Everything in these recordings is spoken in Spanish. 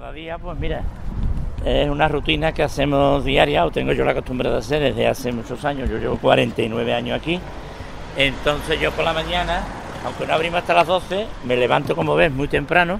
cada día, pues mira, es una rutina que hacemos diaria, o tengo yo la costumbre de hacer desde hace muchos años, yo llevo 49 años aquí, entonces yo por la mañana, aunque no abrimos hasta las 12, me levanto como ves muy temprano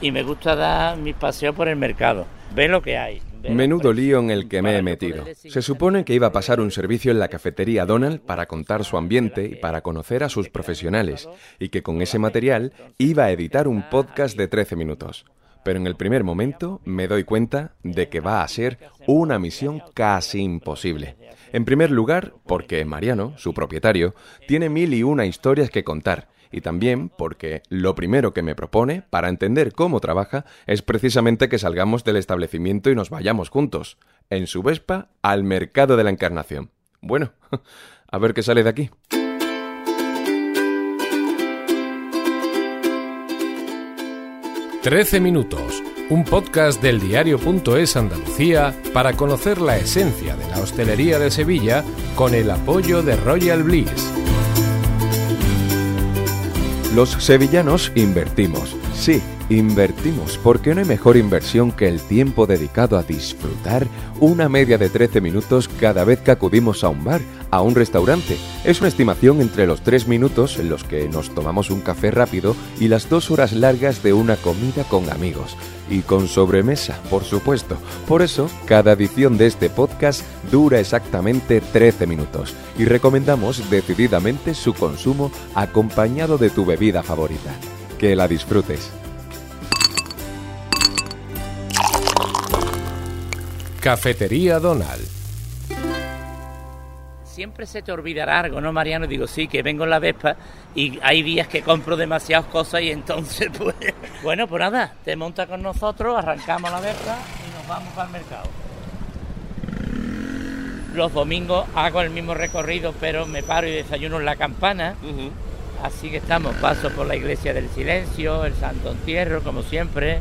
y me gusta dar mis paseos por el mercado, ver lo que hay. Menudo lío en el que me he metido. Se supone que iba a pasar un servicio en la cafetería Donald para contar su ambiente y para conocer a sus profesionales, y que con ese material iba a editar un podcast de 13 minutos. Pero en el primer momento me doy cuenta de que va a ser una misión casi imposible. En primer lugar, porque Mariano, su propietario, tiene mil y una historias que contar, y también porque lo primero que me propone para entender cómo trabaja es precisamente que salgamos del establecimiento y nos vayamos juntos, en su Vespa, al mercado de la Encarnación. Bueno, a ver qué sale de aquí. Trece minutos, un podcast del diario.es Andalucía para conocer la esencia de la hostelería de Sevilla con el apoyo de Royal Bliss. Los sevillanos invertimos. Sí, invertimos, porque no hay mejor inversión que el tiempo dedicado a disfrutar una media de 13 minutos cada vez que acudimos a un bar, a un restaurante. Es una estimación entre los 3 minutos en los que nos tomamos un café rápido y las 2 horas largas de una comida con amigos. Y con sobremesa, por supuesto. Por eso, cada edición de este podcast dura exactamente 13 minutos y recomendamos decididamente su consumo acompañado de tu bebida favorita. Que la disfrutes. Cafetería Donald. Siempre se te olvidará algo, ¿no, Mariano? Digo, sí, que vengo en la Vespa y hay días que compro demasiadas cosas y entonces, pues... Bueno, pues nada, te monta con nosotros, arrancamos la Vespa y nos vamos al mercado. Los domingos hago el mismo recorrido, pero me paro y desayuno en la campana. Así que estamos, paso por la iglesia del silencio, el Santo Entierro, como siempre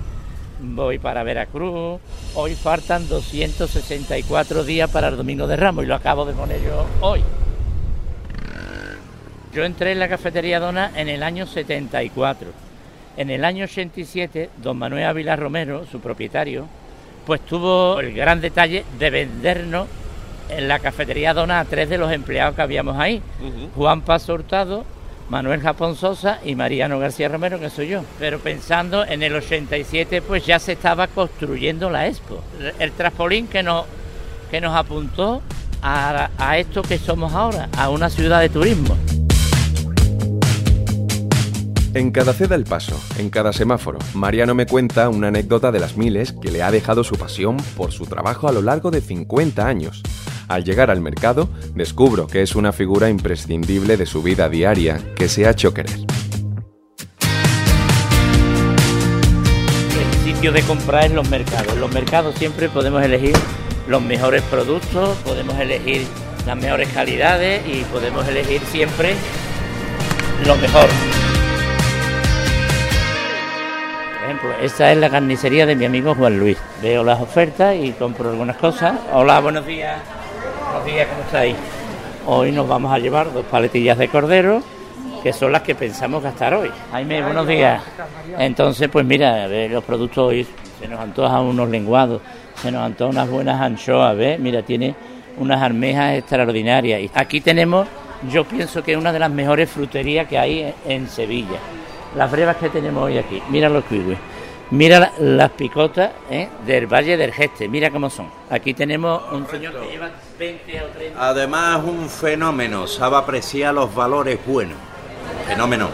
voy para Veracruz. Hoy faltan 264 días para el Domingo de Ramos y lo acabo de poner yo hoy. Yo entré en la cafetería Dona en el año 74. En el año 87, don Manuel Ávila Romero, su propietario, pues tuvo el gran detalle de vendernos en la cafetería Dona a tres de los empleados que habíamos ahí. Juan Paso Hurtado, Manuel Japón Sosa y Mariano García Romero, que soy yo. Pero pensando en el 87, pues ya se estaba construyendo la Expo. El traspolín que nos, que nos apuntó a, a esto que somos ahora, a una ciudad de turismo. En cada ceda el paso, en cada semáforo, Mariano me cuenta una anécdota de las miles que le ha dejado su pasión por su trabajo a lo largo de 50 años. Al llegar al mercado, descubro que es una figura imprescindible de su vida diaria que se ha hecho querer. El sitio de comprar es los mercados. En los mercados siempre podemos elegir los mejores productos, podemos elegir las mejores calidades y podemos elegir siempre lo mejor. Por ejemplo, esta es la carnicería de mi amigo Juan Luis. Veo las ofertas y compro algunas cosas. Hola, buenos días. Buenos días, ¿cómo estáis? Hoy nos vamos a llevar dos paletillas de cordero, que son las que pensamos gastar hoy. Jaime, buenos días. Entonces, pues mira, ve, los productos hoy se nos antojan unos lenguados, se nos antojan unas buenas anchoas, ¿ves? Mira, tiene unas almejas extraordinarias. Y aquí tenemos, yo pienso que es una de las mejores fruterías que hay en Sevilla. Las brevas que tenemos hoy aquí, mira los kiwis. Mira la- las picotas ¿eh? del Valle del Geste, mira cómo son. Aquí tenemos un señor que lleva 20 o 30 Además, un fenómeno, sabe apreciar los valores buenos. Fenómeno.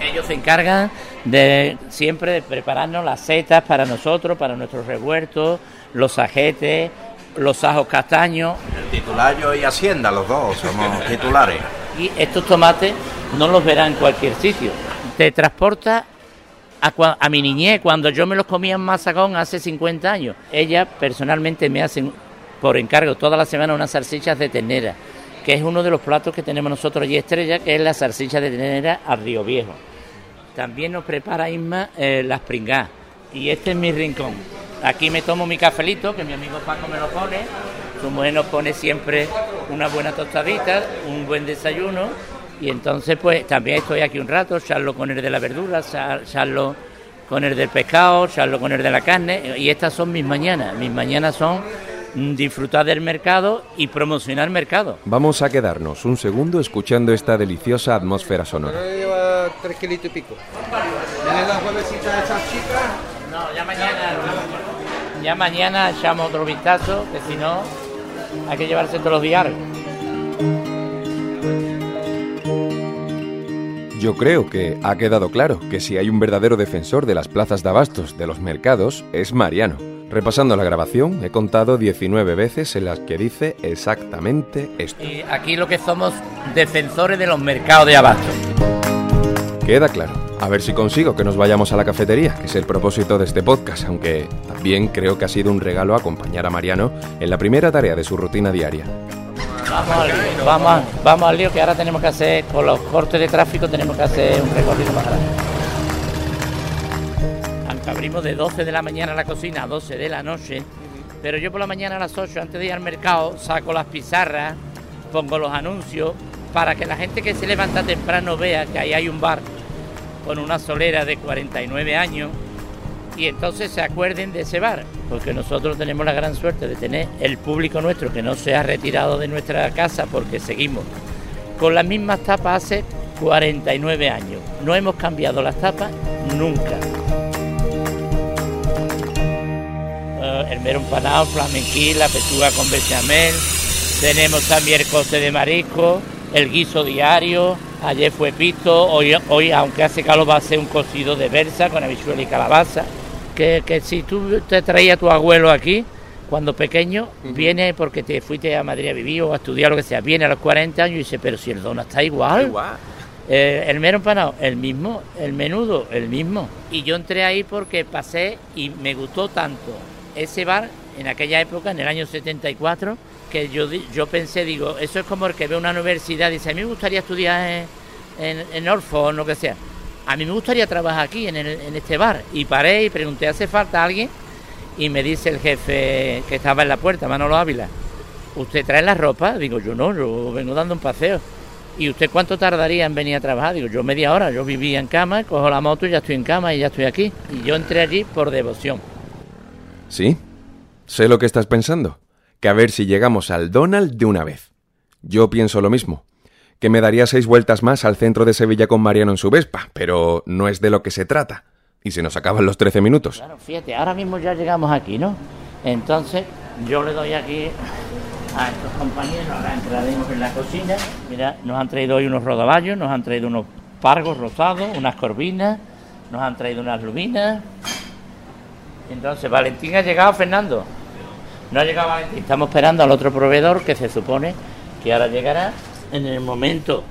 Ellos se encargan de siempre de prepararnos las setas para nosotros, para nuestros revueltos, los ajetes, los ajos castaños El titular yo y Hacienda, los dos somos titulares. y estos tomates no los verán en cualquier sitio. Te transporta a, mi niñez, cuando yo me los comía en Mazagón hace 50 años. Ella personalmente me hacen por encargo toda la semana unas salchichas de ternera, que es uno de los platos que tenemos nosotros allí estrella, que es la salchicha de ternera a Río Viejo. También nos prepara Isma eh, las pringadas. Y este es mi rincón. Aquí me tomo mi cafelito, que mi amigo Paco me lo pone. Su mujer nos pone siempre una buena tostadita, un buen desayuno. Y entonces, pues también estoy aquí un rato, charlo con el de la verdura, char- charlo con el del pescado, charlo con el de la carne, y estas son mis mañanas. Mis mañanas son disfrutar del mercado y promocionar el mercado. Vamos a quedarnos un segundo escuchando esta deliciosa atmósfera sonora. lleva tres kilitos y pico. ¿Tienes las huevecitas de salchicha? No, ya mañana, ya mañana echamos otro vistazo, que si no hay que llevarse todos los días. Yo creo que ha quedado claro que si hay un verdadero defensor de las plazas de abastos de los mercados es Mariano. Repasando la grabación, he contado 19 veces en las que dice exactamente esto. Y aquí lo que somos defensores de los mercados de abasto. Queda claro. A ver si consigo que nos vayamos a la cafetería, que es el propósito de este podcast, aunque también creo que ha sido un regalo acompañar a Mariano en la primera tarea de su rutina diaria. Vamos al lío, vamos, al lío que ahora tenemos que hacer, con los cortes de tráfico tenemos que hacer un recorrido más grande. Aunque abrimos de 12 de la mañana la cocina a 12 de la noche, pero yo por la mañana a las 8 antes de ir al mercado saco las pizarras, pongo los anuncios para que la gente que se levanta temprano vea que ahí hay un bar con una solera de 49 años y entonces se acuerden de ese bar, porque nosotros tenemos la gran suerte de tener el público nuestro que no se ha retirado de nuestra casa porque seguimos con las mismas tapas hace 49 años. No hemos cambiado las tapas nunca. Eh, el mero empanado, flamenquín, la pechuga con bechamel, tenemos también el coste de marisco, el guiso diario, ayer fue pisto, hoy, hoy aunque hace calor va a ser un cocido de berza con habichuela y calabaza, que, que si tú te traías a tu abuelo aquí, cuando pequeño, viene porque te fuiste a Madrid a vivir o a estudiar lo que sea, viene a los 40 años y dice, pero si el dona está igual. Eh, el mero empanado, el mismo, el menudo, el mismo. Y yo entré ahí porque pasé y me gustó tanto ese bar en aquella época, en el año 74, que yo, yo pensé, digo, eso es como el que ve una universidad y dice, a mí me gustaría estudiar en, en, en lo que sea. A mí me gustaría trabajar aquí, en, el- este bar. Y paré y pregunté, ¿hace falta alguien? Y me dice el jefe que estaba en la puerta, Manolo Ávila, ¿usted trae la ropa? Digo, yo no, yo vengo dando un paseo. ¿Y usted cuánto tardaría en venir a trabajar? Digo, yo media hora, yo vivía en cama, cojo la moto y ya estoy en cama y ya estoy aquí. Y yo entré allí por devoción. ¿Sí? Sé lo que estás pensando. Que a ver si llegamos al Donald de una vez. Yo pienso lo mismo. Que me daría seis vueltas más al centro de Sevilla con Mariano en su Vespa, pero no es de lo que se trata. Y se nos acaban los 13 minutos. Claro, fíjate, ahora mismo ya llegamos aquí, ¿no? Entonces, yo le doy aquí a estos compañeros, ahora entraremos en la cocina. Mira, nos han traído hoy unos rodaballos, nos han traído unos pargos rosados, unas corvinas, nos han traído unas lubinas. Entonces, Valentín ha llegado, Fernando. No ha llegado Valentín. Estamos esperando al otro proveedor que se supone que ahora llegará. En el momento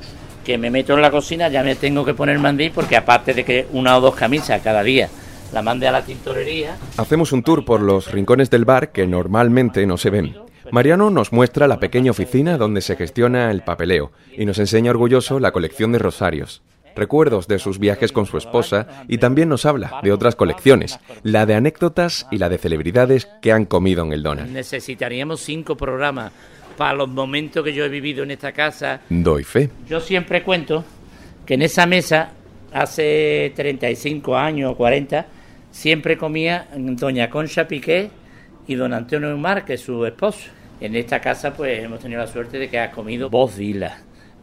que me meto en la cocina ya me tengo que poner mandil porque aparte de que una o dos camisas cada día la mande a la tintorería, Hacemos un tour por los rincones del bar que normalmente no se ven. Mariano nos muestra la pequeña oficina donde se gestiona el papeleo y nos enseña orgulloso la colección de rosarios. Recuerdos de sus viajes con su esposa y también nos habla de otras colecciones, la de anécdotas y la de celebridades que han comido en el Donald. necesitaríamos cinco programas para los momentos que yo he vivido en esta casa. Doy fe. Yo siempre cuento que en esa mesa, hace 35 años o 40, siempre comía doña Concha Piqué y don Antonio Márquez, su esposo. En esta casa pues hemos tenido la suerte de que ha comido Voz Dila,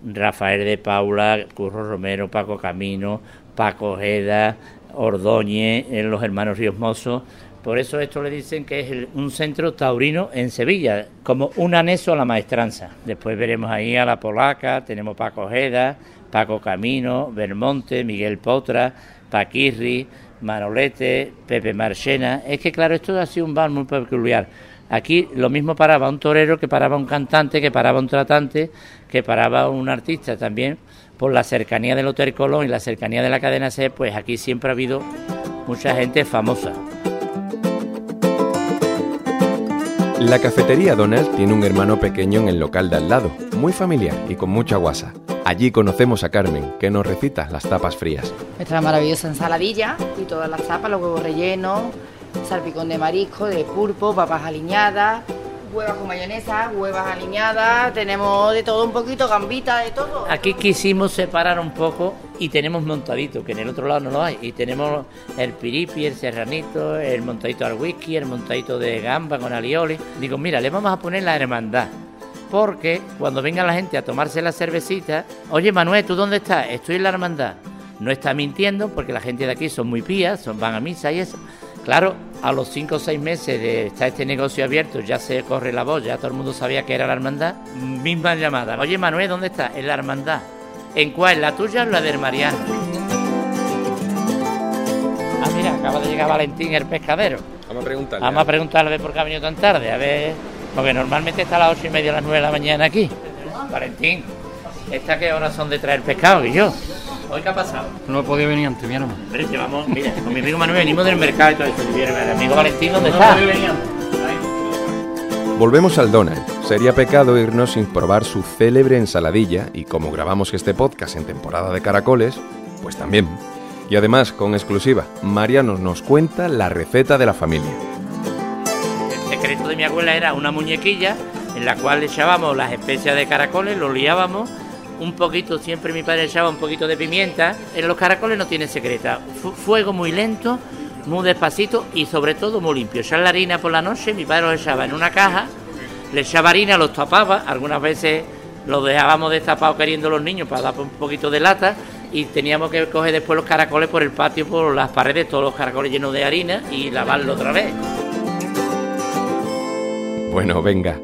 Rafael de Paula, Curro Romero, Paco Camino, Paco Ojeda, Ordóñez, eh, los hermanos Ríos Mozos. Por eso esto le dicen que es el- un centro taurino en Sevilla, como un anexo a la maestranza. Después veremos ahí a la polaca, tenemos Paco Ojeda, Paco Camino, Belmonte, Miguel Potra, Paquirri, Manolete, Pepe Marchena. Es que claro, esto ha sido un bar muy peculiar. Aquí lo mismo paraba un torero que paraba un cantante, que paraba un tratante, que paraba un artista también. Por la cercanía del Hotel Colón y la cercanía de la cadena C, pues aquí siempre ha habido mucha gente famosa. La cafetería Donald tiene un hermano pequeño en el local de al lado, muy familiar y con mucha guasa. Allí conocemos a Carmen, que nos recita las tapas frías. Nuestra maravillosa ensaladilla y todas las tapas, los huevos rellenos, salpicón de marisco, de pulpo, papas aliñadas, huevas con mayonesa, huevas aliñadas, tenemos de todo un poquito, gambita, de todo. Aquí quisimos separar un poco y tenemos montadito, que en el otro lado no lo hay, y tenemos el piripi, el serranito, el montadito al whisky, el montadito de gamba con alioli. Digo, mira, le vamos a poner la hermandad. Porque cuando venga la gente a tomarse la cervecita, oye Manuel, ¿tú dónde estás? Estoy en la hermandad. No está mintiendo porque la gente de aquí son muy pías, son, van a misa y eso. Claro, a los cinco o seis meses de estar este negocio abierto, ya se corre la voz, ya todo el mundo sabía que era la hermandad. Misma llamada. Oye Manuel, ¿dónde está? En la hermandad. ¿En cuál? ¿La tuya o la del Mariano? Ah, mira, acaba de llegar Valentín, el pescadero. Vamos a preguntarle. Vamos a preguntarle a ver por qué ha venido tan tarde, a ver, porque normalmente está a las ocho y media, a las nueve de la mañana aquí. Valentín, ¿esta qué horas son de traer pescado? Y yo, ¿hoy qué ha pasado? No he podido venir antes, mi hermano. Hombre, llevamos, mira, con mi amigo Manuel venimos del mercado y todo esto. El amigo Valentín, ¿dónde está? Volvemos al Donald. Sería pecado irnos sin probar su célebre ensaladilla y como grabamos este podcast en temporada de caracoles, pues también. Y además, con exclusiva, Mariano nos cuenta la receta de la familia. El secreto de mi abuela era una muñequilla en la cual le echábamos las especias de caracoles, lo liábamos, un poquito, siempre mi padre echaba un poquito de pimienta. En los caracoles no tiene secreta. Fu- fuego muy lento, muy despacito y sobre todo muy limpio. Echar la harina por la noche, mi padre los echaba en una caja, le echaba harina, los tapaba, algunas veces los dejábamos destapados queriendo los niños para dar un poquito de lata y teníamos que coger después los caracoles por el patio, por las paredes, todos los caracoles llenos de harina y lavarlo otra vez. Bueno, venga.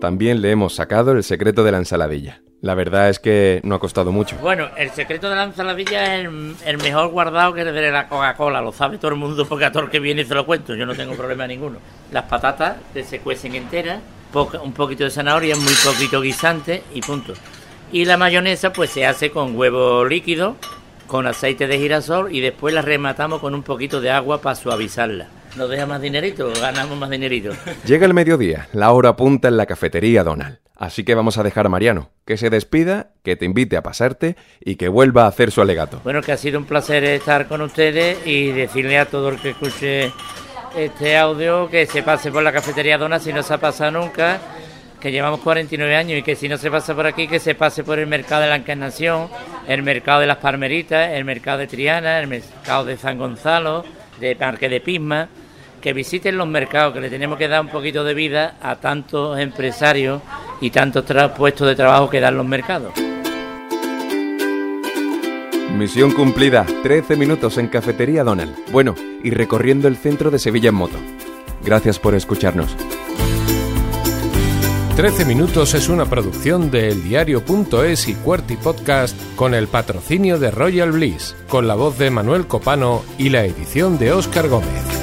También le hemos sacado el secreto de la ensaladilla. La verdad es que no ha costado mucho. Bueno, el secreto de la ensaladilla es el, mejor guardado que el de la Coca-Cola. Lo sabe todo el mundo porque a todo el que viene se lo cuento. Yo no tengo problema ninguno. Las patatas se cuecen enteras, un poquito de zanahoria, muy poquito guisante y punto. Y la mayonesa pues se hace con huevo líquido, con aceite de girasol y después la rematamos con un poquito de agua para suavizarla. ¿Nos deja más dinerito? Ganamos más dinerito. Llega el mediodía, la hora punta en la cafetería Donald. Así que vamos a dejar a Mariano, que se despida, que te invite a pasarte y que vuelva a hacer su alegato. Bueno, que ha sido un placer estar con ustedes y decirle a todo el que escuche este audio que se pase por la cafetería Dona si no se ha pasado nunca, que llevamos 49 años y que si no se pasa por aquí, que se pase por el mercado de la Encarnación, el mercado de las Palmeritas, el mercado de Triana, el mercado de San Gonzalo, de Parque de Pisma, que visiten los mercados, que le tenemos que dar un poquito de vida a tantos empresarios y tantos puestos de trabajo que dan los mercados. Misión cumplida, 13 minutos en Cafetería Donald. Bueno, y recorriendo el centro de Sevilla en moto. Gracias por escucharnos. 13 minutos es una producción de eldiario.es y Cuerty Podcast con el patrocinio de Royal Bliss, con la voz de Manuel Copano y la edición de Óscar Gómez.